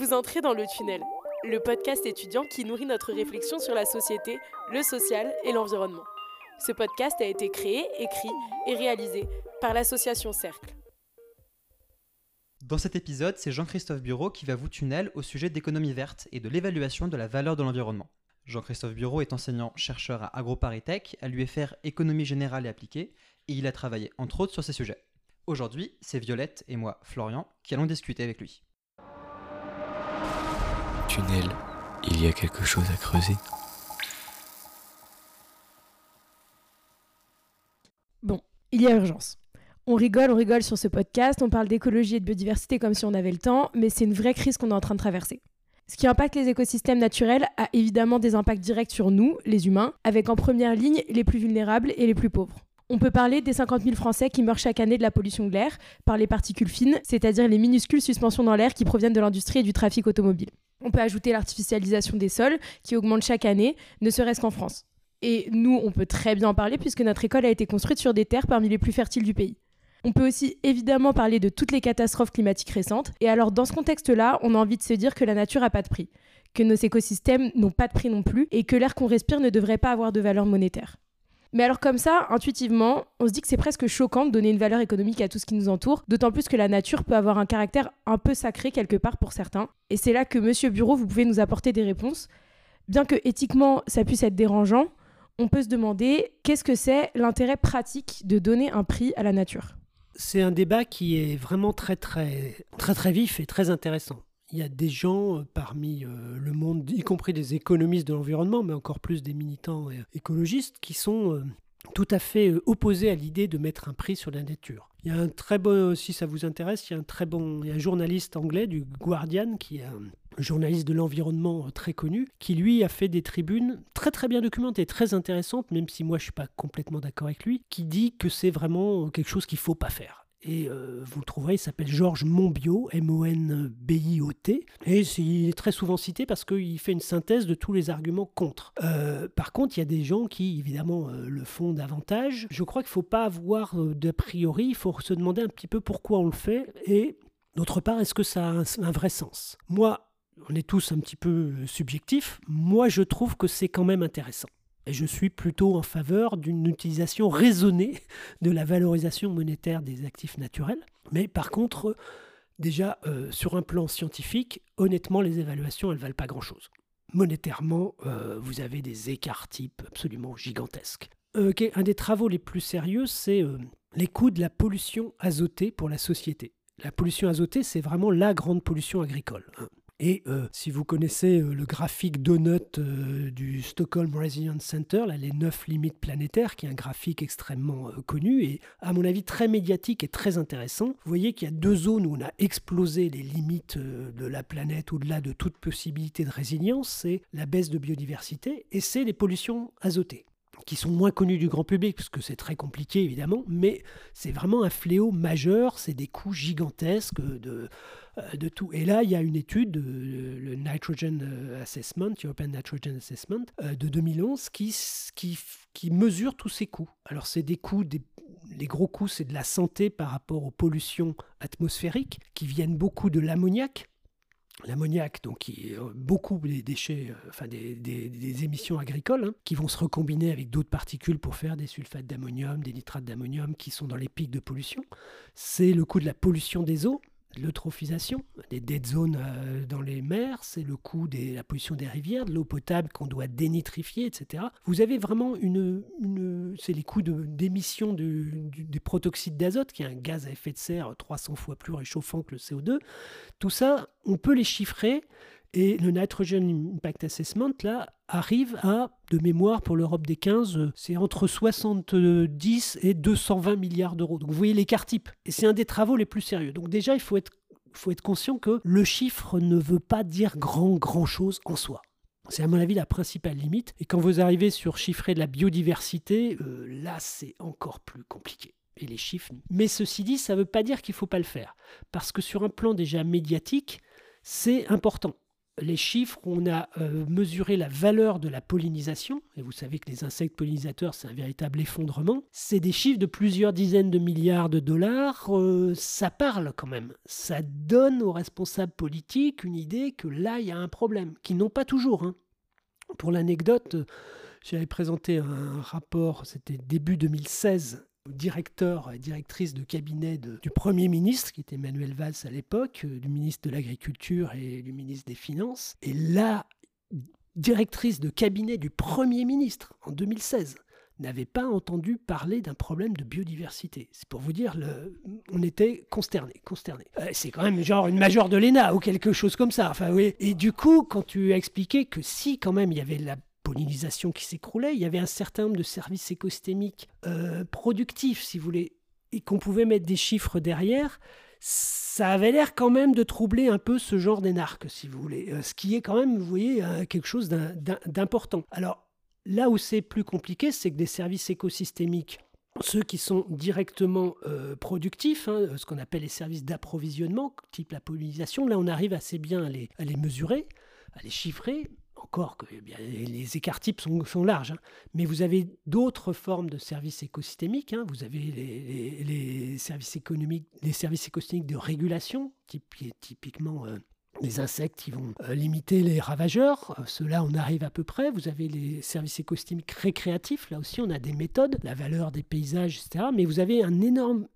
Vous entrez dans le tunnel, le podcast étudiant qui nourrit notre réflexion sur la société, le social et l'environnement. Ce podcast a été créé, écrit et réalisé par l'association Cercle. Dans cet épisode, c'est Jean-Christophe Bureau qui va vous tunnel au sujet d'économie verte et de l'évaluation de la valeur de l'environnement. Jean-Christophe Bureau est enseignant-chercheur à AgroParisTech, à l'UFR Économie Générale et Appliquée, et il a travaillé entre autres sur ces sujets. Aujourd'hui, c'est Violette et moi, Florian, qui allons discuter avec lui. Il y a quelque chose à creuser. Bon, il y a urgence. On rigole, on rigole sur ce podcast, on parle d'écologie et de biodiversité comme si on avait le temps, mais c'est une vraie crise qu'on est en train de traverser. Ce qui impacte les écosystèmes naturels a évidemment des impacts directs sur nous, les humains, avec en première ligne les plus vulnérables et les plus pauvres. On peut parler des 50 000 Français qui meurent chaque année de la pollution de l'air par les particules fines, c'est-à-dire les minuscules suspensions dans l'air qui proviennent de l'industrie et du trafic automobile. On peut ajouter l'artificialisation des sols qui augmente chaque année, ne serait-ce qu'en France. Et nous, on peut très bien en parler puisque notre école a été construite sur des terres parmi les plus fertiles du pays. On peut aussi évidemment parler de toutes les catastrophes climatiques récentes. Et alors dans ce contexte-là, on a envie de se dire que la nature n'a pas de prix, que nos écosystèmes n'ont pas de prix non plus, et que l'air qu'on respire ne devrait pas avoir de valeur monétaire. Mais alors comme ça, intuitivement, on se dit que c'est presque choquant de donner une valeur économique à tout ce qui nous entoure, d'autant plus que la nature peut avoir un caractère un peu sacré quelque part pour certains. Et c'est là que Monsieur Bureau, vous pouvez nous apporter des réponses. Bien que éthiquement ça puisse être dérangeant, on peut se demander qu'est-ce que c'est l'intérêt pratique de donner un prix à la nature? C'est un débat qui est vraiment très très très très vif et très intéressant. Il y a des gens euh, parmi euh, le monde, y compris des économistes de l'environnement, mais encore plus des militants écologistes, qui sont euh, tout à fait opposés à l'idée de mettre un prix sur la nature. Il y a un très bon, si ça vous intéresse, il y a un très bon, un journaliste anglais du Guardian qui est un journaliste de l'environnement très connu, qui lui a fait des tribunes très très bien documentées, très intéressantes, même si moi je suis pas complètement d'accord avec lui, qui dit que c'est vraiment quelque chose qu'il faut pas faire. Et euh, vous le trouverez, il s'appelle Georges Monbiot, M-O-N-B-I-O-T. Et il est très souvent cité parce qu'il fait une synthèse de tous les arguments contre. Euh, par contre, il y a des gens qui, évidemment, euh, le font davantage. Je crois qu'il ne faut pas avoir d'a priori, il faut se demander un petit peu pourquoi on le fait. Et d'autre part, est-ce que ça a un vrai sens? Moi, on est tous un petit peu subjectifs. Moi, je trouve que c'est quand même intéressant. Et je suis plutôt en faveur d'une utilisation raisonnée de la valorisation monétaire des actifs naturels. Mais par contre, déjà, euh, sur un plan scientifique, honnêtement, les évaluations, elles valent pas grand-chose. Monétairement, euh, vous avez des écarts types absolument gigantesques. Euh, un des travaux les plus sérieux, c'est les coûts de la pollution azotée pour la société. La pollution azotée, c'est vraiment la grande pollution agricole. Hein. Et euh, si vous connaissez euh, le graphique donut euh, du Stockholm Resilience Center, là, les neuf limites planétaires, qui est un graphique extrêmement connu et à mon avis très médiatique et très intéressant, vous voyez qu'il y a deux zones où on a explosé les limites de la planète au-delà de toute possibilité de résilience, c'est la baisse de biodiversité et c'est les pollutions azotées qui sont moins connus du grand public, parce que c'est très compliqué évidemment, mais c'est vraiment un fléau majeur, c'est des coûts gigantesques de, de tout. Et là, il y a une étude, le Nitrogen euh, Assessment, European Nitrogen Assessment, euh, de 2011, qui, qui, qui mesure tous ces coûts. Alors c'est des coûts, des, les gros coûts, c'est de la santé par rapport aux pollutions atmosphériques, qui viennent beaucoup de l'ammoniac, l'ammoniac, donc qui beaucoup des déchets, enfin des, des, émissions agricoles, hein, qui vont se recombiner avec d'autres particules pour faire des sulfates d'ammonium, des nitrates d'ammonium qui sont dans les pics de pollution. C'est le coût de la pollution des eaux, l'eutrophisation, des dead zones euh, dans les mers, c'est le coût de la pollution des rivières, de l'eau potable qu'on doit dénitrifier, etc. Vous avez vraiment une, c'est les coûts d'émission de, des protoxydes d'azote, qui est un gaz à effet de serre 300 fois plus réchauffant que le CO2. Tout ça, on peut les chiffrer. Et le Nitrogen Impact Assessment, là, arrive à, de mémoire pour l'Europe des 15, c'est entre 70 et 220 milliards d'euros. Donc vous voyez l'écart type. Et c'est un des travaux les plus sérieux. Donc déjà, il faut être, faut être conscient que le chiffre ne veut pas dire grand, grand chose en soi. C'est à mon avis la principale limite. Et quand vous arrivez sur chiffrer de la biodiversité, euh, là c'est encore plus compliqué. Et les chiffres. Mais ceci dit, ça ne veut pas dire qu'il ne faut pas le faire. Parce que sur un plan déjà médiatique, c'est important. Les chiffres, on a euh, mesuré la valeur de la pollinisation, et vous savez que les insectes pollinisateurs, c'est un véritable effondrement. C'est des chiffres de plusieurs dizaines de milliards de dollars. Euh, ça parle quand même. Ça donne aux responsables politiques une idée que là, il y a un problème, qu'ils n'ont pas toujours. Hein. Pour l'anecdote, j'avais présenté un rapport, c'était début 2016, directeur et directrice de cabinet du Premier ministre, qui était Manuel Valls à l'époque, euh, du ministre de l'Agriculture et du ministre des Finances. Et la directrice de cabinet du Premier ministre en 2016 n'avait pas entendu parler d'un problème de biodiversité. C'est pour vous dire, on était consterné, consterné. Euh, c'est quand même genre une majeure de l'ENA ou quelque chose comme ça. Enfin, oui. Et du coup, quand tu as expliqué que si quand même il y avait la pollinisation qui s'écroulait, il y avait un certain nombre de services écosystémiques euh, productifs, si vous voulez, et qu'on pouvait mettre des chiffres derrière, ça avait l'air quand même de troubler un peu ce genre d'énarque, si vous voulez. Euh, ce qui est quand même, vous voyez, euh, quelque chose d'important. Alors, là où c'est plus compliqué, c'est que des services écosystémiques, ceux qui sont directement productifs, hein, ce qu'on appelle les services d'approvisionnement, type la pollinisation, là on arrive assez bien à les, à les mesurer, à les chiffrer, encore que eh les écarts types sont, larges, hein. mais vous avez d'autres formes de services écosystémiques. Hein. vous avez les, services économiques, les services écosystémiques de régulation, typiquement euh, les insectes qui vont euh, limiter les ravageurs. Euh, Cela, on arrive à peu près. Vous avez les services écosystémiques récréatifs. Là aussi, on a des méthodes, la valeur des paysages, etc. Mais vous avez un énorme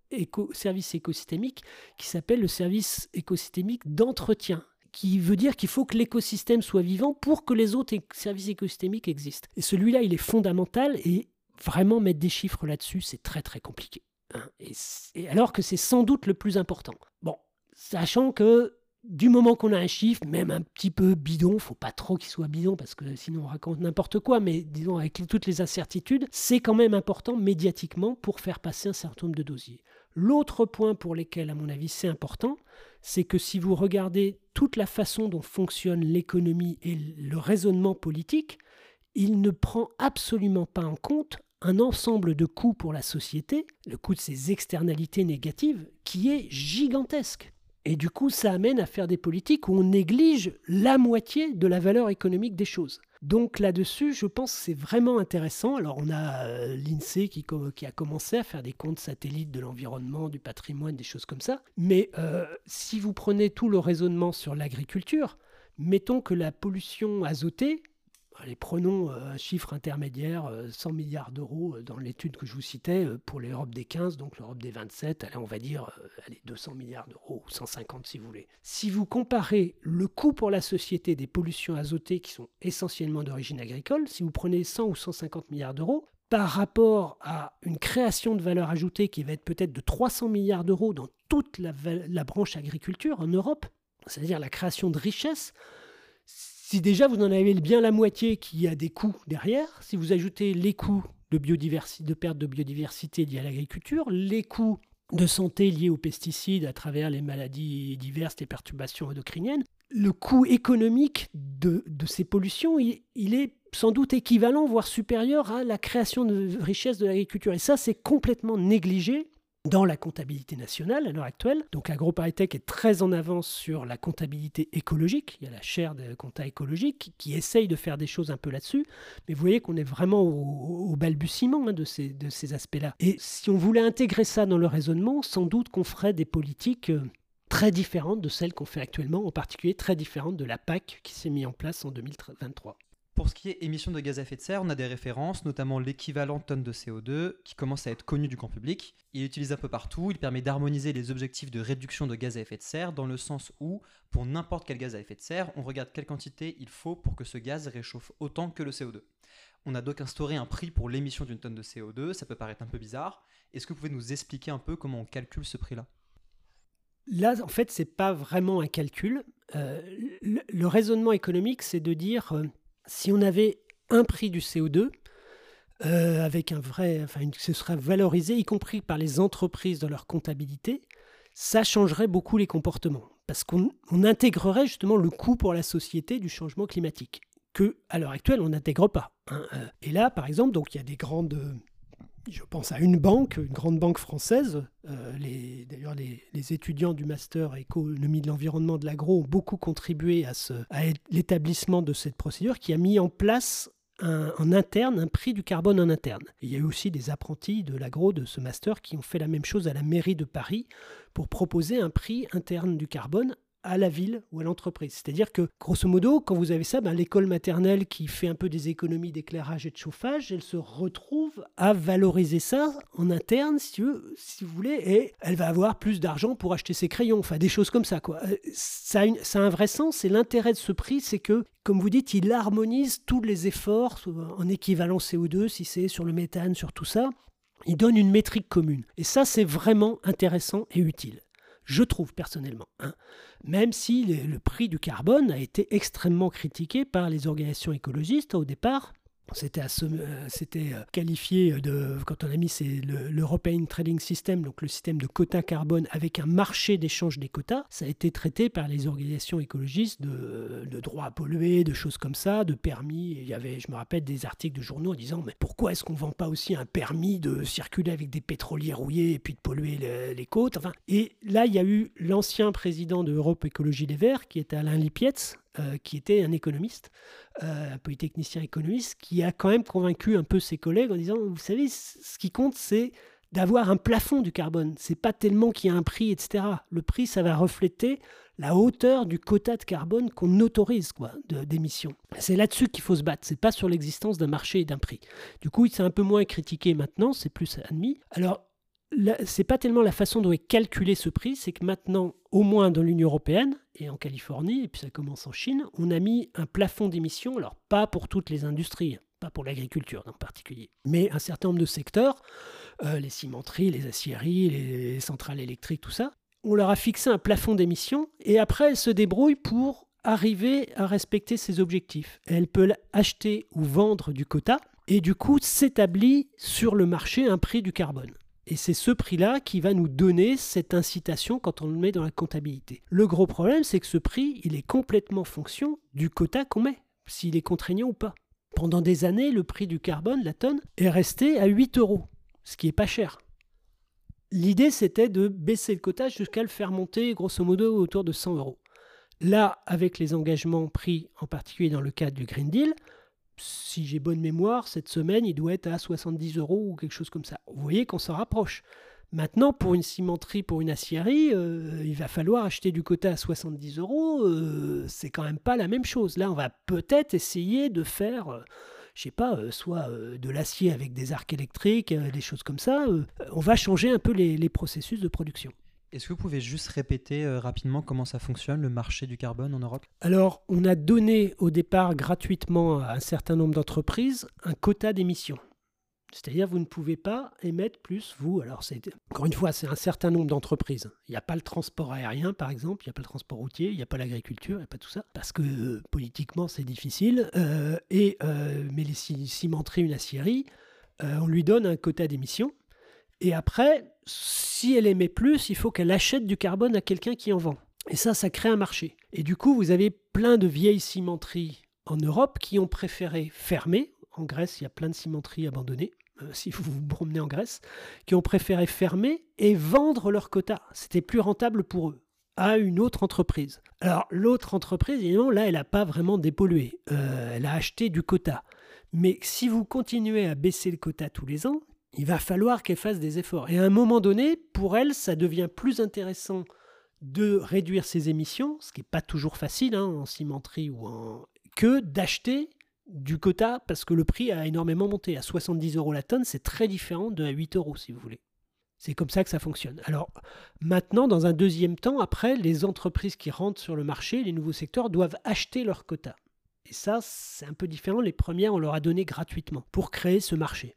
service écosystémique qui s'appelle le service écosystémique d'entretien qui veut dire qu'il faut que l'écosystème soit vivant pour que les autres services écosystémiques existent. Et celui-là, il est fondamental et vraiment mettre des chiffres là-dessus, c'est très très compliqué. Hein. Et, alors que c'est sans doute le plus important. Bon, sachant que du moment qu'on a un chiffre, même un petit peu bidon, faut pas trop qu'il soit bidon parce que sinon on raconte n'importe quoi, mais disons avec toutes les incertitudes, c'est quand même important médiatiquement pour faire passer un certain nombre de dossiers. L'autre point pour lequel, à mon avis, c'est important, c'est que si vous regardez toute la façon dont fonctionne l'économie et le raisonnement politique, il ne prend absolument pas en compte un ensemble de coûts pour la société, le coût de ses externalités négatives, qui est gigantesque. Et du coup, ça amène à faire des politiques où on néglige la moitié de la valeur économique des choses. Donc là-dessus, je pense que c'est vraiment intéressant. Alors on a euh, l'INSEE qui, a commencé à faire des comptes satellites de l'environnement, du patrimoine, des choses comme ça. Mais euh, si vous prenez tout le raisonnement sur l'agriculture, mettons que la pollution azotée, Allez, prenons euh, un chiffre intermédiaire, 100 euh, milliards d'euros euh, dans l'étude que je vous citais pour l'Europe des 15, donc l'Europe des 27, allez, on va dire allez, 200 milliards d'euros, ou 150 si vous voulez. Si vous comparez le coût pour la société des pollutions azotées qui sont essentiellement d'origine agricole, si vous prenez 100 ou 150 milliards d'euros, par rapport à une création de valeur ajoutée qui va être peut-être de 300 milliards d'euros dans toute la, la branche agriculture en Europe, c'est-à-dire la création de richesses, si déjà vous en avez bien la moitié qui a des coûts derrière, si vous ajoutez les coûts de, biodiversité, de perte de biodiversité liés à l'agriculture, les coûts de santé liés aux pesticides à travers les maladies diverses, les perturbations endocriniennes, le coût économique de, ces pollutions, il, est sans doute équivalent, voire supérieur à la création de richesses de l'agriculture. Et ça, c'est complètement négligé dans la comptabilité nationale à l'heure actuelle. Donc AgroParisTech est très en avance sur la comptabilité écologique. Il y a la chaire de compta écologique qui, essaye de faire des choses un peu là-dessus. Mais vous voyez qu'on est vraiment au, balbutiement hein, de ces, aspects-là. Et si on voulait intégrer ça dans le raisonnement, sans doute qu'on ferait des politiques euh, très différentes de celles qu'on fait actuellement, en particulier très différentes de la PAC qui s'est mise en place en 2023. Pour ce qui est émissions de gaz à effet de serre, on a des références, notamment l'équivalent tonne de CO2, qui commence à être connu du grand public. Il est utilisé un peu partout, il permet d'harmoniser les objectifs de réduction de gaz à effet de serre, dans le sens où, pour n'importe quel gaz à effet de serre, on regarde quelle quantité il faut pour que ce gaz réchauffe autant que le CO2. On a donc instauré un prix pour l'émission d'une tonne de CO2, ça peut paraître un peu bizarre. Est-ce que vous pouvez nous expliquer un peu comment on calcule ce prix-là? Là, en fait, c'est pas vraiment un calcul. Euh, le, raisonnement économique, c'est de dire euh, si on avait un prix du CO2, euh, avec un vrai, enfin, ce serait valorisé, y compris par les entreprises dans leur comptabilité, ça changerait beaucoup les comportements. Parce qu'on intégrerait justement le coût pour la société du changement climatique, que à l'heure actuelle, on n'intègre pas. Hein. Euh, et là, par exemple, donc il y a des grandes je pense à une banque, une grande banque française. D'ailleurs, les, étudiants du master économie de l'environnement de l'agro ont beaucoup contribué à, l'établissement de cette procédure qui a mis en place en interne, un prix du carbone en interne. il y a eu aussi des apprentis de l'agro de ce master qui ont fait la même chose à la mairie de Paris pour proposer un prix interne du carbone à la ville ou à l'entreprise. C'est-à-dire que, grosso modo, quand vous avez ça, ben, l'école maternelle qui fait un peu des économies d'éclairage et de chauffage, elle se retrouve à valoriser ça en interne, si, vous voulez, et elle va avoir plus d'argent pour acheter ses crayons, enfin des choses comme ça. Euh, ça, a ça a un vrai sens, et l'intérêt de ce prix, c'est que, comme vous dites, il harmonise tous les efforts en équivalent CO2, si c'est sur le méthane, sur tout ça. Il donne une métrique commune. Et ça, c'est vraiment intéressant et utile je trouve personnellement. Hein. Même si le, prix du carbone a été extrêmement critiqué par les organisations écologistes au départ, c'était euh, euh, qualifié de, quand on a mis l'European Trading System, donc le système de quotas carbone avec un marché d'échange des quotas, ça a été traité par les organisations écologistes de, de droit à polluer, de choses comme ça, de permis. Il y avait, je me rappelle, des articles de journaux en disant mais pourquoi est-ce qu'on ne vend pas aussi un permis de circuler avec des pétroliers rouillés et puis de polluer les, côtes? Enfin, Et là, il y a eu l'ancien président de Europe Écologie Les Verts, qui était Alain Lipietz, euh, qui était un économiste, euh, un polytechnicien économiste, qui a quand même convaincu un peu ses collègues en disant, vous savez, ce qui compte, c'est d'avoir un plafond du carbone. C'est pas tellement qu'il y a un prix, etc. Le prix, ça va refléter la hauteur du quota de carbone qu'on autorise quoi, d'émissions. C'est là-dessus qu'il faut se battre. C'est pas sur l'existence d'un marché et d'un prix. Du coup, c'est un peu moins critiqué maintenant, c'est plus admis. Alors, c'est pas tellement la façon dont est calculé ce prix, c'est que maintenant, au moins dans l'Union européenne et en Californie, et puis ça commence en Chine, on a mis un plafond d'émissions, alors pas pour toutes les industries, pas pour l'agriculture en particulier, mais un certain nombre de secteurs, euh, les cimenteries, les aciéries, les centrales électriques, tout ça, on leur a fixé un plafond d'émissions et après elles se débrouillent pour arriver à respecter ces objectifs. Elles peuvent acheter ou vendre du quota et du coup s'établit sur le marché un prix du carbone. Et c'est ce prix-là qui va nous donner cette incitation quand on le met dans la comptabilité. Le gros problème, c'est que ce prix, il est complètement fonction du quota qu'on met, s'il est contraignant ou pas. Pendant des années, le prix du carbone, la tonne, est resté à 8 euros, ce qui est pas cher. L'idée, c'était de baisser le quota jusqu'à le faire monter, grosso modo, autour de 100 euros. Là, avec les engagements pris, en particulier dans le cadre du Green Deal, si j'ai bonne mémoire, cette semaine, il doit être à 70 euros ou quelque chose comme ça. Vous voyez qu'on s'en rapproche. Maintenant, pour une cimenterie, pour une aciérie, euh, il va falloir acheter du quota à 70 euros. Euh, c'est quand même pas la même chose. Là, on va peut-être essayer de faire, euh, je sais pas, soit de l'acier avec des arcs électriques, des choses comme ça. on va changer un peu les processus de production. Est-ce que vous pouvez juste répéter euh, rapidement comment ça fonctionne, le marché du carbone en Europe? Alors, on a donné au départ gratuitement à un certain nombre d'entreprises un quota d'émissions. C'est-à-dire, vous ne pouvez pas émettre plus, vous. Alors, encore une fois, c'est un certain nombre d'entreprises. Il n'y a pas le transport aérien, par exemple, il n'y a pas le transport routier, il n'y a pas l'agriculture, il n'y a pas tout ça, parce que euh, politiquement, c'est difficile. Euh, et, mais les cimenteries, une acierie, on lui donne un quota d'émissions et après, si elle émet plus, il faut qu'elle achète du carbone à quelqu'un qui en vend. Et ça, ça crée un marché. Et du coup, vous avez plein de vieilles cimenteries en Europe qui ont préféré fermer. En Grèce, il y a plein de cimenteries abandonnées, euh, si vous vous promenez en Grèce, qui ont préféré fermer et vendre leur quota. C'était plus rentable pour eux à une autre entreprise. Alors l'autre entreprise, évidemment, là, elle n'a pas vraiment dépollué. Euh, elle a acheté du quota. Mais si vous continuez à baisser le quota tous les ans, il va falloir qu'elle fasse des efforts. Et à un moment donné, pour elle, ça devient plus intéressant de réduire ses émissions, ce qui n'est pas toujours facile hein, en cimenterie ou en... que d'acheter du quota parce que le prix a énormément monté. À 70 euros la tonne, c'est très différent de à 8 euros si vous voulez. C'est comme ça que ça fonctionne. Alors maintenant, dans un deuxième temps, après, les entreprises qui rentrent sur le marché, les nouveaux secteurs, doivent acheter leur quota. Et ça, c'est un peu différent. Les premières, on leur a donné gratuitement pour créer ce marché.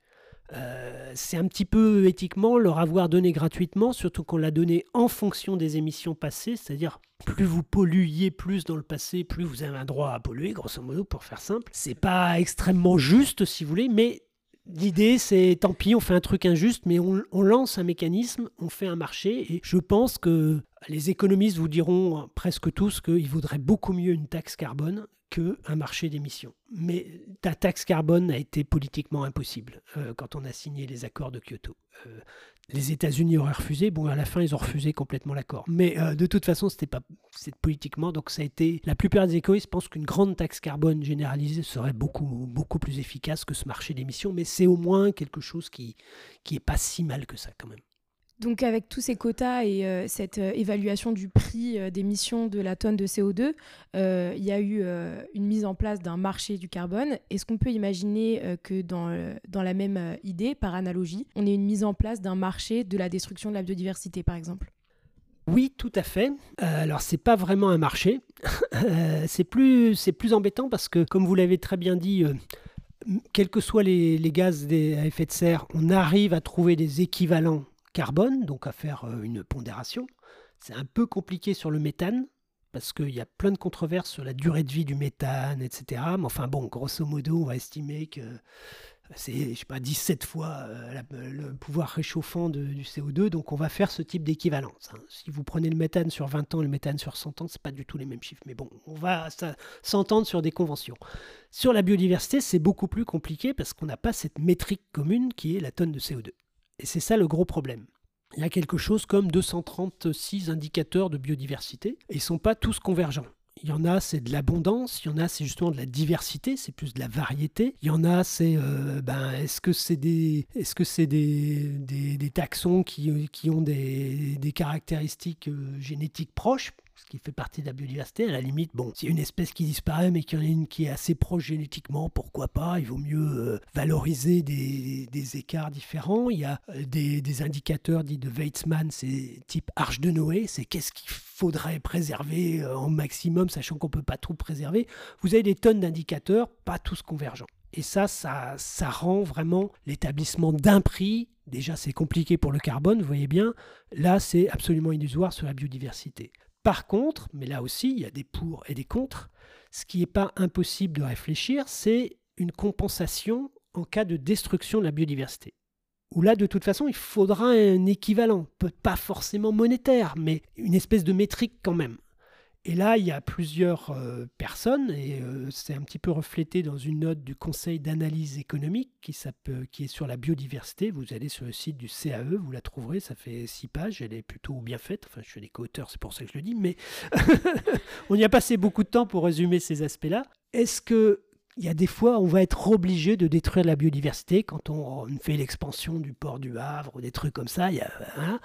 Euh, c'est un petit peu éthiquement leur avoir donné gratuitement, surtout qu'on l'a donné en fonction des émissions passées, c'est-à-dire plus vous polluiez plus dans le passé, plus vous avez un droit à polluer, grosso modo, pour faire simple. C'est pas extrêmement juste, si vous voulez, mais L'idée, c'est tant pis, on fait un truc injuste, mais on, on, lance un mécanisme, on fait un marché, et je pense que les économistes vous diront presque tous qu'il vaudrait beaucoup mieux une taxe carbone qu'un marché d'émissions. Mais la taxe carbone a été politiquement impossible euh, quand on a signé les accords de Kyoto. Euh, les États-Unis auraient refusé. Bon, à la fin, ils ont refusé complètement l'accord. Mais euh, de toute façon, c'était pas politiquement. Donc, ça a été. La plupart des économistes pensent qu'une grande taxe carbone généralisée serait beaucoup beaucoup plus efficace que ce marché d'émissions. Mais c'est au moins quelque chose qui qui est pas si mal que ça quand même. Donc avec tous ces quotas et euh, cette euh, évaluation du prix euh, d'émission de la tonne de CO2, il y a eu une mise en place d'un marché du carbone. Est-ce qu'on peut imaginer que dans, dans la même idée, par analogie, on ait une mise en place d'un marché de la destruction de la biodiversité, par exemple? Oui, tout à fait. alors, c'est pas vraiment un marché. c'est plus, plus embêtant parce que, comme vous l'avez très bien dit, quels que soient les, les gaz à effet de serre, on arrive à trouver des équivalents carbone, donc à faire euh, une pondération. C'est un peu compliqué sur le méthane, parce qu'il y a plein de controverses sur la durée de vie du méthane, etc. Mais enfin bon, grosso modo, on va estimer que c'est, je sais pas, 17 fois euh, le pouvoir réchauffant du CO2, donc on va faire ce type d'équivalence. Hein. Si vous prenez le méthane sur 20 ans, le méthane sur 100 ans, c'est pas du tout les mêmes chiffres. Mais bon, on va s'entendre sur des conventions. Sur la biodiversité, c'est beaucoup plus compliqué parce qu'on n'a pas cette métrique commune qui est la tonne de CO2. Et c'est ça le gros problème. Il y a quelque chose comme 236 indicateurs de biodiversité et ils ne sont pas tous convergents. Il y en a, c'est de l'abondance, il y en a, c'est justement de la diversité, c'est plus de la variété. Il y en a, c'est euh, ben, est-ce que c'est des, est-ce que c'est des, des, taxons qui, qui ont des, des caractéristiques euh, génétiques proches? Ce qui fait partie de la biodiversité. À la limite, bon, s'il y a une espèce qui disparaît, mais qu'il y en a une qui est assez proche génétiquement, pourquoi pas Il vaut mieux euh, valoriser des, écarts différents. Il y a euh, des, indicateurs dits de Weizmann, c'est type arche de Noé, c'est qu'est-ce qu'il faudrait préserver euh, en maximum, sachant qu'on ne peut pas tout préserver. Vous avez des tonnes d'indicateurs, pas tous convergents. Et ça, ça rend vraiment l'établissement d'un prix. Déjà, c'est compliqué pour le carbone, vous voyez bien. Là, c'est absolument illusoire sur la biodiversité. Par contre, mais là aussi, il y a des pour et des contre, ce qui n'est pas impossible de réfléchir, c'est une compensation en cas de destruction de la biodiversité. Où là, de toute façon, il faudra un équivalent, pas forcément monétaire, mais une espèce de métrique quand même. Et là, il y a plusieurs euh, personnes, et euh, c'est un petit peu reflété dans une note du Conseil d'analyse économique qui, qui, est sur la biodiversité. Vous allez sur le site du CAE, vous la trouverez, ça fait six pages, elle est plutôt bien faite. Enfin, je suis les co-auteurs, c'est pour ça que je le dis, mais on y a passé beaucoup de temps pour résumer ces aspects-là. Est-ce que il y a des fois, on va être obligé de détruire la biodiversité quand on fait l'expansion du port du Havre ou des trucs comme ça? Il y a, hein?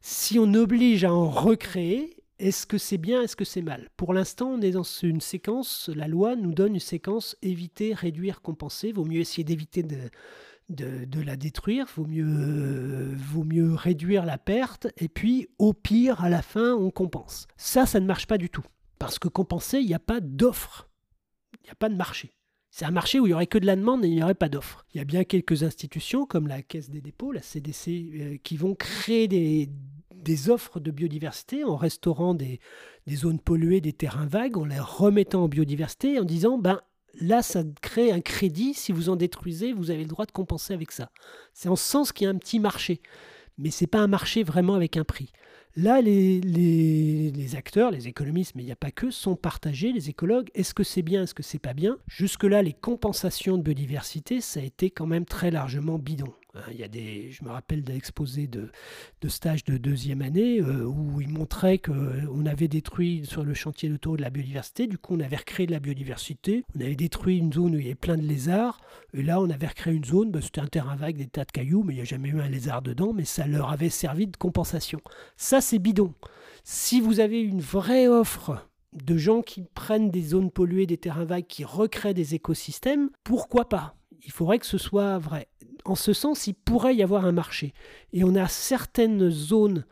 si on oblige à en recréer, est-ce que c'est bien, est-ce que c'est mal? Pour l'instant, on est dans une séquence, la loi nous donne une séquence éviter, réduire, compenser. Vaut mieux essayer d'éviter de, la détruire, vaut mieux, vaut mieux réduire la perte, et puis au pire, à la fin, on compense. Ça, ça ne marche pas du tout. Parce que compenser, il n'y a pas d'offre, il n'y a pas de marché. C'est un marché où il n'y aurait que de la demande et il n'y aurait pas d'offre. Il y a bien quelques institutions comme la Caisse des dépôts, la CDC, euh, qui vont créer des, des offres de biodiversité en restaurant des, zones polluées, des terrains vagues, en les remettant en biodiversité, en disant ben là ça crée un crédit, si vous en détruisez, vous avez le droit de compenser avec ça. C'est en ce sens qu'il y a un petit marché, mais c'est pas un marché vraiment avec un prix. Là, les, acteurs, les économistes, mais il n'y a pas que, sont partagés, les écologues. Est-ce que c'est bien, est-ce que c'est pas bien? Jusque-là, les compensations de biodiversité, ça a été quand même très largement bidon. Hein, il y a des, je me rappelle d'exposés de, de stage de deuxième année euh, où ils montraient qu'on avait détruit sur le chantier de taux de la biodiversité, du coup on avait recréé de la biodiversité, on avait détruit une zone où il y avait plein de lézards, et là on avait recréé une zone, bah, c'était un terrain vague, des tas de cailloux, mais il n'y a jamais eu un lézard dedans, mais ça leur avait servi de compensation. Ça c'est bidon. Si vous avez une vraie offre de gens qui prennent des zones polluées, des terrains vagues, qui recréent des écosystèmes, pourquoi pas? Il faudrait que ce soit vrai. En ce sens, il pourrait y avoir un marché. Et on a certaines zones,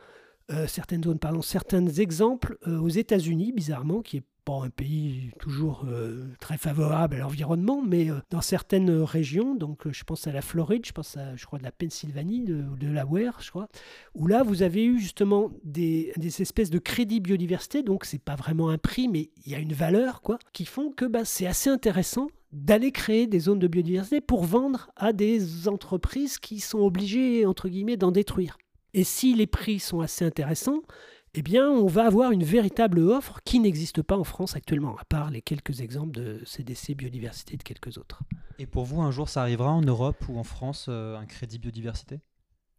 euh, certaines zones, pardon, certains exemples euh, aux États-Unis, bizarrement, qui est pas un pays toujours euh, très favorable à l'environnement, mais dans certaines régions, donc je pense à la Floride, je pense à, je crois, la Pennsylvanie, de, de Delaware, je crois, où là, vous avez eu justement des, des espèces de crédits biodiversité, donc c'est pas vraiment un prix, mais il y a une valeur, quoi, qui font que bah, c'est assez intéressant d'aller créer des zones de biodiversité pour vendre à des entreprises qui sont obligées, entre guillemets, d'en détruire. Et si les prix sont assez intéressants, eh bien, on va avoir une véritable offre qui n'existe pas en France actuellement, à part les quelques exemples de CDC biodiversité et de quelques autres. Et pour vous, un jour, ça arrivera en Europe ou en France, euh, un crédit biodiversité?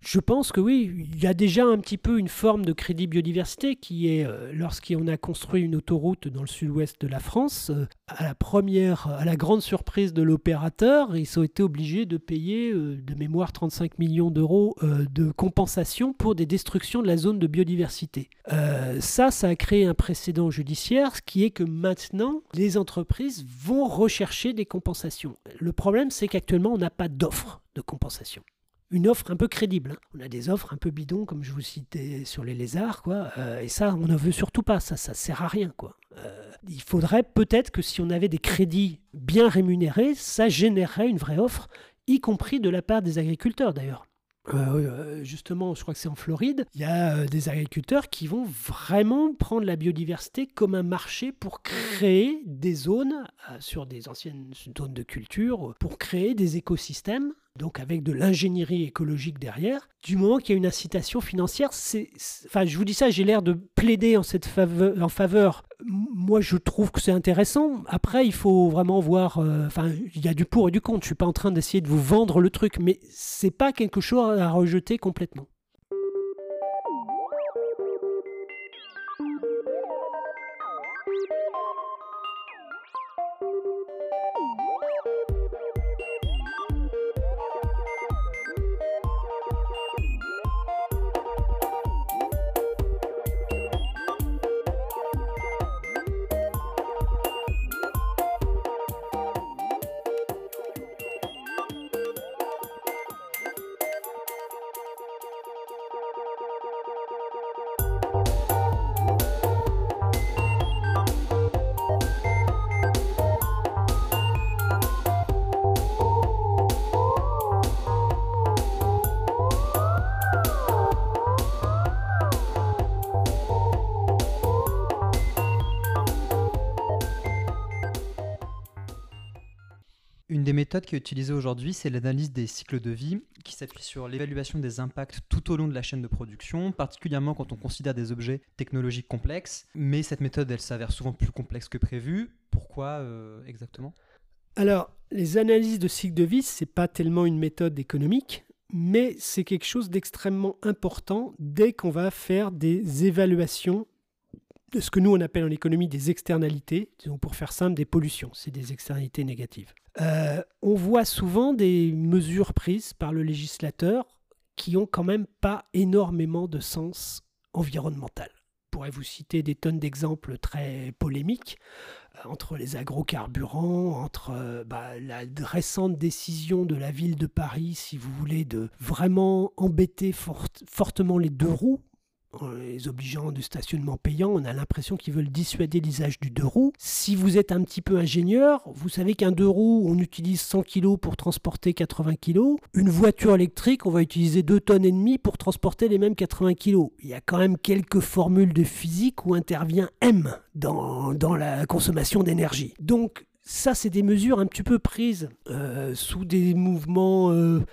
Je pense que oui, il y a déjà un petit peu une forme de crédit biodiversité qui est, euh, lorsqu'on a construit une autoroute dans le sud-ouest de la France, euh, à la première, à la grande surprise de l'opérateur, ils ont été obligés de payer euh, de mémoire 35 millions d'euros de compensation pour des destructions de la zone de biodiversité. ça, ça a créé un précédent judiciaire, ce qui est que maintenant, les entreprises vont rechercher des compensations. Le problème, c'est qu'actuellement, on n'a pas d'offre de compensation une offre un peu crédible. Hein. On a des offres un peu bidons, comme je vous citais sur les lézards, quoi. Euh, et ça, on ne veut surtout pas. Ça, ça sert à rien, quoi. Euh, il faudrait peut-être que si on avait des crédits bien rémunérés, ça générerait une vraie offre, y compris de la part des agriculteurs, d'ailleurs. Euh, justement, je crois que c'est en Floride, il y a des agriculteurs qui vont vraiment prendre la biodiversité comme un marché pour créer des zones sur des anciennes zones de culture, pour créer des écosystèmes donc avec de l'ingénierie écologique derrière. Du moment qu'il y a une incitation financière, c'est, enfin, je vous dis ça, j'ai l'air de plaider en cette faveur, en faveur. Moi, je trouve que c'est intéressant. Après, il faut vraiment voir. Euh, enfin, il y a du pour et du contre. Je suis pas en train d'essayer de vous vendre le truc, mais c'est pas quelque chose à rejeter complètement. Des méthodes qui est utilisée aujourd'hui, c'est l'analyse des cycles de vie, qui s'appuie sur l'évaluation des impacts tout au long de la chaîne de production, particulièrement quand on considère des objets technologiques complexes. Mais cette méthode, elle s'avère souvent plus complexe que prévu. Pourquoi euh, exactement? Alors, les analyses de cycle de vie, c'est pas tellement une méthode économique, mais c'est quelque chose d'extrêmement important dès qu'on va faire des évaluations de ce que nous on appelle en économie des externalités, disons pour faire simple des pollutions, c'est des externalités négatives. Euh, on voit souvent des mesures prises par le législateur qui ont quand même pas énormément de sens environnemental. Je pourrais vous citer des tonnes d'exemples très polémiques euh, entre les agrocarburants, entre euh, bah, la récente décision de la ville de Paris, si vous voulez, de vraiment embêter fortement les deux roues les obligeant du stationnement payant, on a l'impression qu'ils veulent dissuader l'usage du deux roues. Si vous êtes un petit peu ingénieur, vous savez qu'un deux roues, on utilise 100 kg pour transporter 80 kg. Une voiture électrique, on va utiliser 2 tonnes et demie pour transporter les mêmes 80 kg. Il y a quand même quelques formules de physique où intervient M dans, dans la consommation d'énergie. Donc ça, c'est des mesures un petit peu prises euh, sous des mouvements... Euh,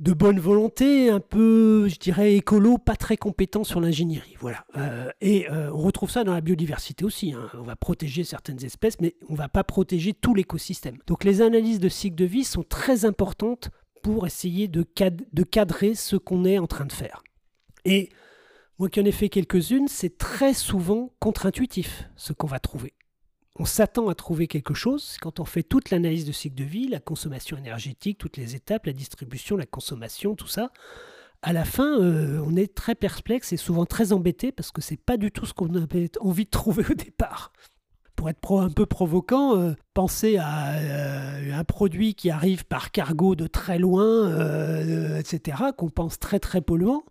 de bonne volonté, un peu, je dirais, écolo, pas très compétent sur l'ingénierie. Voilà. Euh, et euh, on retrouve ça dans la biodiversité aussi. Hein. On va protéger certaines espèces, mais on ne va pas protéger tout l'écosystème. Donc les analyses de cycle de vie sont très importantes pour essayer de, de cadrer ce qu'on est en train de faire. Et moi qui en ai fait quelques-unes, c'est très souvent contre-intuitif ce qu'on va trouver on s'attend à trouver quelque chose quand on fait toute l'analyse de cycle de vie, la consommation énergétique, toutes les étapes, la distribution, la consommation, tout ça. À la fin, euh, on est très perplexe et souvent très embêté parce que c'est pas du tout ce qu'on avait envie de trouver au départ. Pour être un peu provoquant, euh, pensez à euh, un produit qui arrive par cargo de très loin, etc., qu'on pense très très polluant.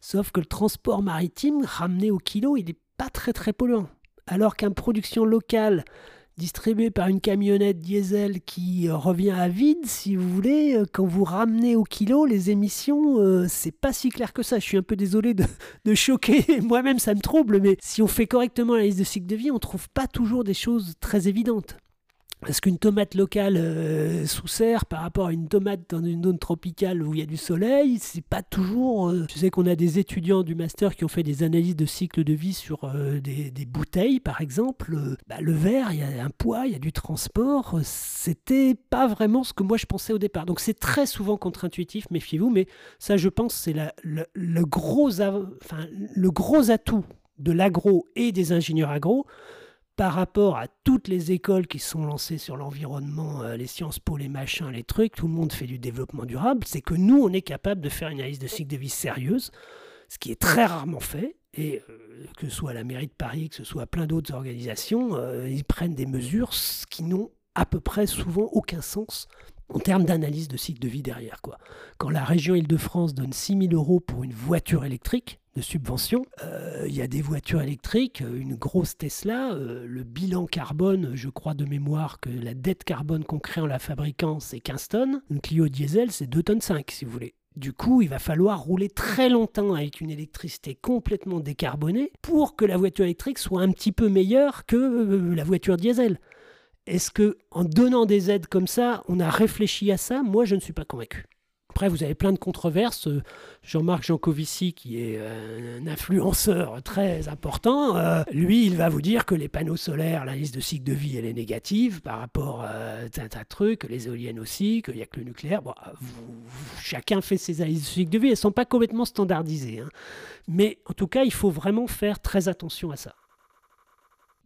Sauf que le transport maritime, ramené au kilo, il n'est pas très très polluant alors qu'une production locale distribuée par une camionnette diesel qui euh, revient à vide, si vous voulez, euh, quand vous ramenez au kilo les émissions, euh, c'est pas si clair que ça. Je suis un peu désolé de, de choquer, moi-même ça me trouble, mais si on fait correctement la liste de cycle de vie, on trouve pas toujours des choses très évidentes. Parce qu'une tomate locale euh, sous serre par rapport à une tomate dans une zone tropicale où il y a du soleil, c'est pas toujours. euh, Je sais qu'on a des étudiants du master qui ont fait des analyses de cycle de vie sur euh, des, bouteilles, par exemple. Euh, bah, le verre, il y a un poids, il y a du transport. C'était pas vraiment ce que moi je pensais au départ. Donc c'est très souvent contre-intuitif, méfiez-vous. Mais ça, je pense, c'est le, gros, enfin, le gros atout de l'agro et des ingénieurs agro par rapport à toutes les écoles qui sont lancées sur l'environnement, euh, les sciences po, les machins, les trucs, tout le monde fait du développement durable, c'est que nous, on est capable de faire une analyse de cycle de vie sérieuse, ce qui est très rarement fait. Et euh, que ce soit la mairie de Paris, que ce soit plein d'autres organisations, euh, ils prennent des mesures qui n'ont à peu près souvent aucun sens en termes d'analyse de cycle de vie derrière. Quoi. Quand la région Île-de-France donne 6 000 euros pour une voiture électrique de subvention, euh, il y a des voitures électriques, euh, une grosse Tesla, euh, le bilan carbone, je crois de mémoire que la dette carbone qu'on crée en la fabriquant, c'est 15 tonnes. Une Clio diesel, c'est 2 tonnes 5, si vous voulez. Du coup, il va falloir rouler très longtemps avec une électricité complètement décarbonée pour que la voiture électrique soit un petit peu meilleure que la voiture diesel. Est-ce que en donnant des aides comme ça, on a réfléchi à ça? Moi, je ne suis pas convaincu. Après, vous avez plein de controverses. Euh, Jean-Marc Jancovici, qui est euh, un influenceur très important, euh, lui, il va vous dire que les panneaux solaires, la liste de cycle de vie, elle est négative par rapport à un tas de trucs, les éoliennes aussi, qu'il n'y a que le nucléaire. Chacun fait ses analyses de cycle de vie. Elles ne sont pas complètement standardisées. hein. Mais en tout cas, il faut vraiment faire très attention à ça.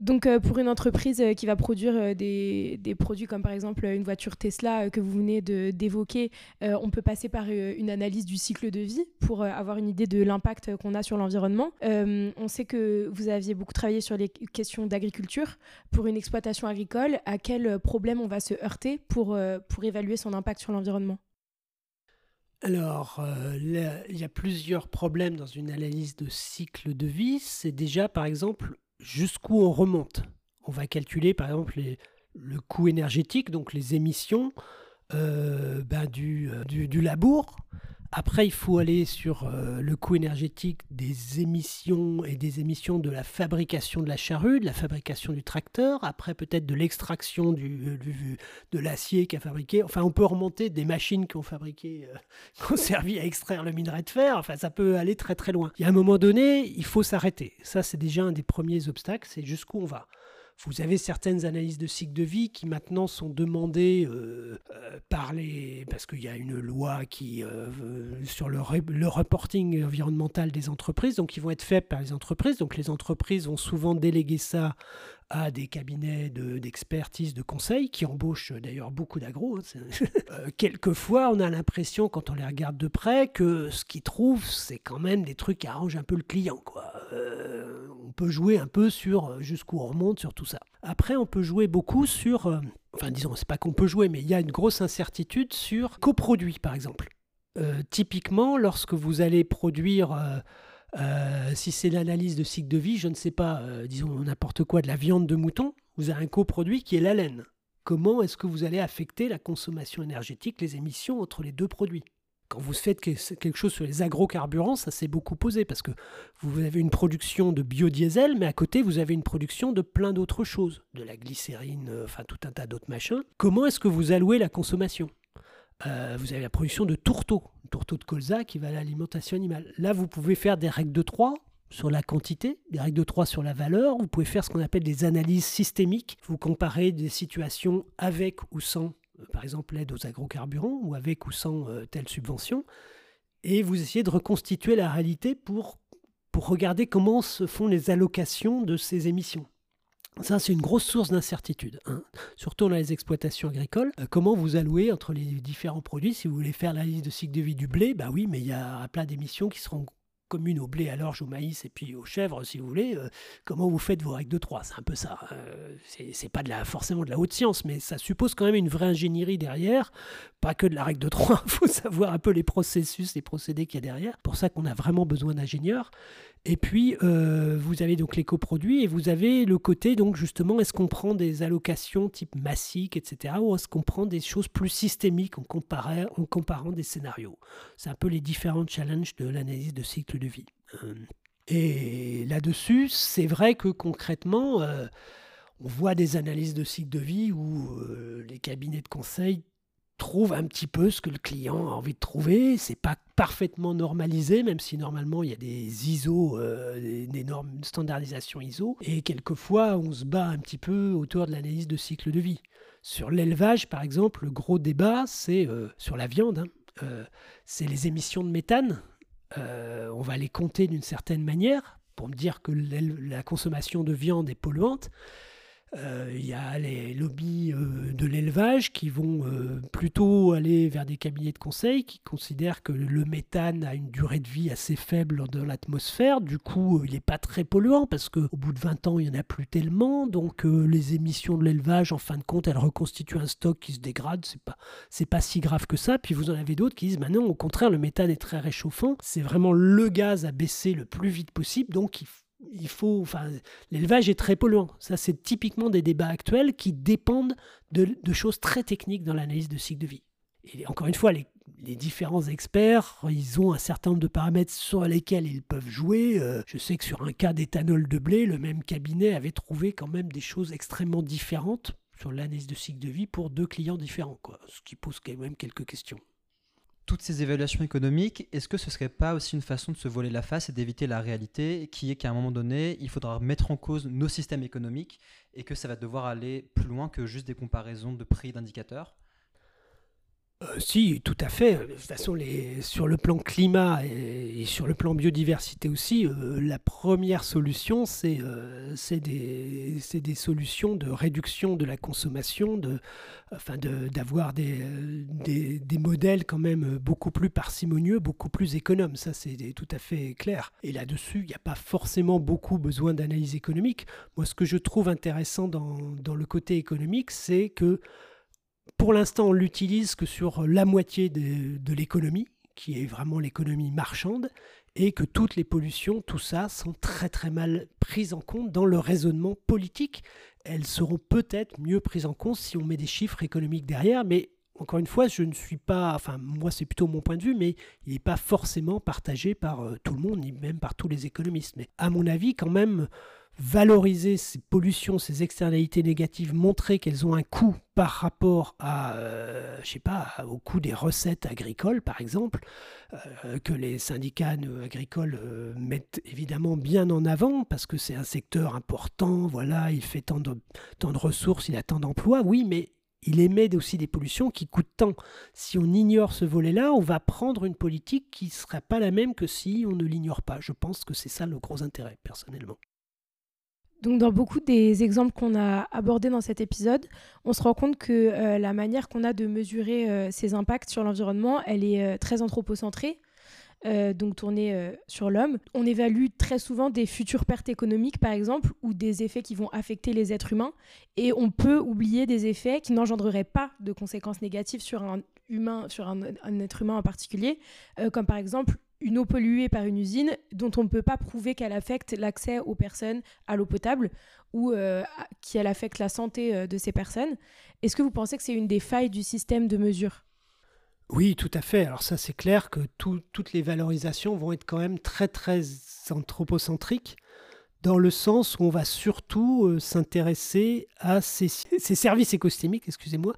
Donc euh, pour une entreprise euh, qui va produire euh, des, produits comme par exemple une voiture Tesla que vous venez d'évoquer, on peut passer par une analyse du cycle de vie pour avoir une idée de l'impact qu'on a sur l'environnement. On sait que vous aviez beaucoup travaillé sur les questions d'agriculture. Pour une exploitation agricole, à quel problème on va se heurter pour, pour évaluer son impact sur l'environnement? Alors, il y a plusieurs problèmes dans une analyse de cycle de vie. C'est déjà, par exemple, jusqu'où on remonte. On va calculer, par exemple, le coût énergétique, donc les émissions euh, ben, euh, du labour. Après, il faut aller sur euh, le coût énergétique des émissions et des émissions de la fabrication de la charrue, de la fabrication du tracteur. Après, peut-être de l'extraction du, du- de l'acier qu'a fabriqué. Enfin, on peut remonter des machines qui ont fabriqué, euh, qui ont servi à extraire le minerai de fer. Enfin, ça peut aller très très loin. Il y a un moment donné, il faut s'arrêter. Ça, c'est déjà un des premiers obstacles, c'est jusqu'où on va. Vous avez certaines analyses de cycle de vie qui maintenant sont demandées euh, euh, par les... parce qu'il y a une loi qui euh, sur le, reporting environnemental des entreprises, donc ils vont être faits par les entreprises. Donc les entreprises vont souvent déléguer ça à des cabinets de- d'expertise, de, conseil, qui embauchent d'ailleurs beaucoup d'agro. hein, Euh, quelquefois, on a l'impression, quand on les regarde de près, que ce qu'ils trouvent, c'est quand même des trucs qui arrangent un peu le client. Quoi. On peut jouer un peu sur euh, jusqu'où on remonte, sur tout ça. Après, on peut jouer beaucoup sur... euh, enfin, disons, c'est pas qu'on peut jouer, mais il y a une grosse incertitude sur coproduits, par exemple. Euh, typiquement, lorsque vous allez produire... si c'est l'analyse de cycle de vie, je ne sais pas, disons n'importe quoi, de la viande de mouton, vous avez un coproduit qui est la laine. Comment est-ce que vous allez affecter la consommation énergétique, les émissions entre les deux produits? Quand vous faites que- quelque chose sur les agrocarburants, ça s'est beaucoup posé parce que vous avez une production de biodiesel, mais à côté, vous avez une production de plein d'autres choses, de la glycérine, euh, enfin tout un tas d'autres machins. Comment est-ce que vous allouez la consommation? Euh, vous avez la production de tourteaux, tourteaux de colza qui va à l'alimentation animale. Là, vous pouvez faire des règles de 3 sur la quantité, des règles de 3 sur la valeur. Vous pouvez faire ce qu'on appelle des analyses systémiques. Vous comparez des situations avec ou sans, par exemple, l'aide aux agrocarburants ou avec ou sans euh, telle subvention. Et vous essayez de reconstituer la réalité pour, pour regarder comment se font les allocations de ces émissions. Ça, c'est une grosse source d'incertitude, hein. surtout dans les exploitations agricoles. Euh, comment vous allouez entre les différents produits? Si vous voulez faire la liste de cycle de vie du blé, bah oui, mais il y a plein d'émissions qui seront communes au blé, à l'orge, au maïs et puis aux chèvres, si vous voulez. Euh, comment vous faites vos règles de 3 C'est un peu ça. Euh, c'est pas de la, forcément de la haute science, mais ça suppose quand même une vraie ingénierie derrière. Pas que de la règle de 3, il faut savoir un peu les processus, les procédés qu'il y a derrière. pour ça qu'on a vraiment besoin d'ingénieurs. Et puis, euh, vous avez donc les coproduits et vous avez le côté, donc justement, est-ce qu'on prend des allocations type massique, etc., ou est-ce qu'on prend des choses plus systémiques en, comparant, en comparant des scénarios? C'est un peu les différents challenges de l'analyse de cycle de vie. Euh, Et là-dessus, c'est vrai que concrètement, euh, on voit des analyses de cycle de vie où les cabinets de conseil trouvent un petit peu ce que le client a envie de trouver. C'est pas parfaitement normalisé, même si normalement il y a des ISO, euh, des, normes de standardisation ISO. Et quelquefois, on se bat un petit peu autour de l'analyse de cycle de vie. Sur l'élevage, par exemple, le gros débat, c'est euh, sur la viande, hein, c'est les émissions de méthane. on va les compter d'une certaine manière pour me dire que la consommation de viande est polluante. Euh, il y a les lobbies euh, de l'élevage qui vont euh, plutôt aller vers des cabinets de conseil qui considèrent que le méthane a une durée de vie assez faible dans l'atmosphère. Du coup, il n'est pas très polluant parce qu'au bout de 20 ans, il n'y en a plus tellement. Donc, les émissions de l'élevage, en fin de compte, elles reconstituent un stock qui se dégrade. C'est pas, pas si grave que ça. Puis vous en avez d'autres qui disent, maintenant, au contraire, le méthane est très réchauffant. C'est vraiment le gaz à baisser le plus vite possible. Donc, il il faut, enfin, l'élevage est très polluant. Ça, c'est typiquement des débats actuels qui dépendent de, choses très techniques dans l'analyse de cycle de vie. Et encore une fois, les, différents experts, ils ont un certain nombre de paramètres sur lesquels ils peuvent jouer. Euh, je sais que sur un cas d'éthanol de blé, le même cabinet avait trouvé quand même des choses extrêmement différentes sur l'analyse de cycle de vie pour deux clients différents, ce qui pose quand même quelques questions toutes ces évaluations économiques, est-ce que ce serait pas aussi une façon de se voler la face et d'éviter la réalité, qui est qu'à un moment donné, il faudra mettre en cause nos systèmes économiques et que ça va devoir aller plus loin que juste des comparaisons de prix d'indicateurs? Euh, si, tout à fait. De toute façon, sur le plan climat et, sur le plan biodiversité aussi, euh, la première solution, c'est euh, des, des, solutions de réduction de la consommation, enfin d'avoir des, modèles quand même beaucoup plus parcimonieux, beaucoup plus économes. Ça, c'est tout à fait clair. Et là-dessus, il n'y a pas forcément beaucoup besoin d'analyse économique. Moi, ce que je trouve intéressant dans le côté économique, c'est que pour l'instant, on l'utilise que sur la moitié de, l'économie, qui est vraiment l'économie marchande, et que toutes les pollutions, tout ça, sont très très mal prises en compte dans le raisonnement politique. Elles seront peut-être mieux prises en compte si on met des chiffres économiques derrière, mais encore une fois, je ne suis pas, enfin moi c'est plutôt mon point de vue, mais il n'est pas forcément partagé par euh, tout le monde, ni même par tous les économistes. Mais à mon avis, quand même, valoriser ces pollutions, ces externalités négatives, montrer qu'elles ont un coût par rapport à, euh, je sais pas, au coût des recettes agricoles, par exemple, euh, que les syndicats agricoles euh, mettent évidemment bien en avant parce que c'est un secteur important. Voilà, il fait tant de, tant de ressources, il a tant d'emplois. Oui, mais il émet aussi des pollutions qui coûtent tant. Si on ignore ce volet-là, on va prendre une politique qui ne sera pas la même que si on ne l'ignore pas. Je pense que c'est ça le gros intérêt, personnellement. Donc, dans beaucoup des exemples qu'on a abordés dans cet épisode, on se rend compte que euh, la manière qu'on a de mesurer euh, ces impacts sur l'environnement, elle est euh, très anthropocentrée, donc tournée sur l'homme. On évalue très souvent des futures pertes économiques, par exemple, ou des effets qui vont affecter les êtres humains, et on peut oublier des effets qui n'engendreraient pas de conséquences négatives sur un humain, sur un, être humain en particulier, comme par exemple une eau polluée par une usine dont on ne peut pas prouver qu'elle affecte l'accès aux personnes à l'eau potable ou euh, qu'elle affecte la santé euh, de ces personnes. Est-ce que vous pensez que c'est une des failles du système de mesure? Oui, tout à fait. Alors ça, c'est clair que toutes les valorisations vont être quand même très, très anthropocentriques, dans le sens où on va surtout euh, s'intéresser à ces, ces, services écosystémiques, excusez-moi,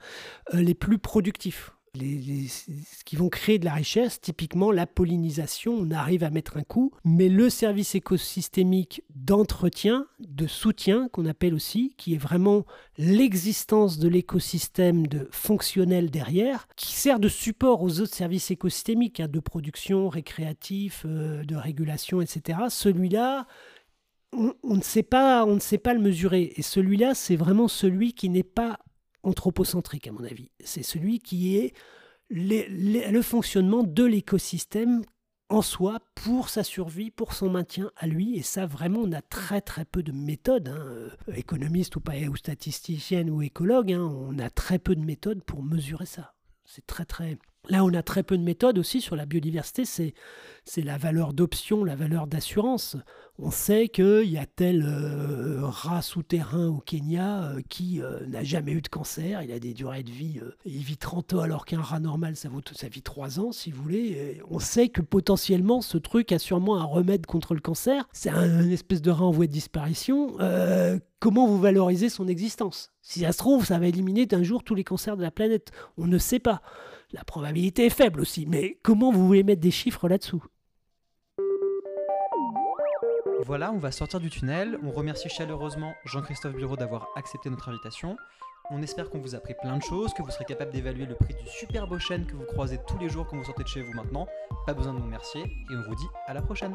les plus productifs les, ce qui vont créer de la richesse, typiquement la pollinisation, on arrive à mettre un coup, mais le service écosystémique d'entretien, de soutien qu'on appelle aussi, qui est vraiment l'existence de l'écosystème de fonctionnel derrière, qui sert de support aux autres services écosystémiques, hein, de production, récréatif, euh, de régulation, etc. Celui-là, on, ne sait pas, on ne sait pas le mesurer. Et celui-là, c'est vraiment celui qui n'est pas anthropocentrique, à mon avis. C'est celui qui est le fonctionnement de l'écosystème en soi pour sa survie, pour son maintien à lui. Et ça, vraiment, on a très très peu de méthodes, hein. Euh, économistes ou pas, ou statisticiennes ou hein. on a très peu de méthodes pour mesurer ça. C'est très très Là, on a très peu de méthodes aussi sur la biodiversité, c'est la valeur d'option, la valeur d'assurance. On sait qu'il y a tel euh, rat souterrain au Kenya euh, qui euh, n'a jamais eu de cancer, il a des durées de vie, il vit 30 ans alors qu'un rat normal, ça, vaut, ça vit 3 ans si vous voulez. on sait que potentiellement ce truc a sûrement un remède contre le cancer, c'est un, espèce de rat en voie de disparition. comment vous valorisez son existence? Si ça se trouve, ça va éliminer d'un jour tous les cancers de la planète. On ne sait pas. La probabilité est faible aussi, mais comment vous voulez mettre des chiffres là-dessous? Voilà, on va sortir du tunnel. On remercie chaleureusement Jean-Christophe Bureau d'avoir accepté notre invitation. On espère qu'on vous a appris plein de choses, que vous serez capable d'évaluer le prix du super beau chêne que vous croisez tous les jours quand vous sortez de chez vous maintenant. Pas besoin de nous remercier et on vous dit à la prochaine.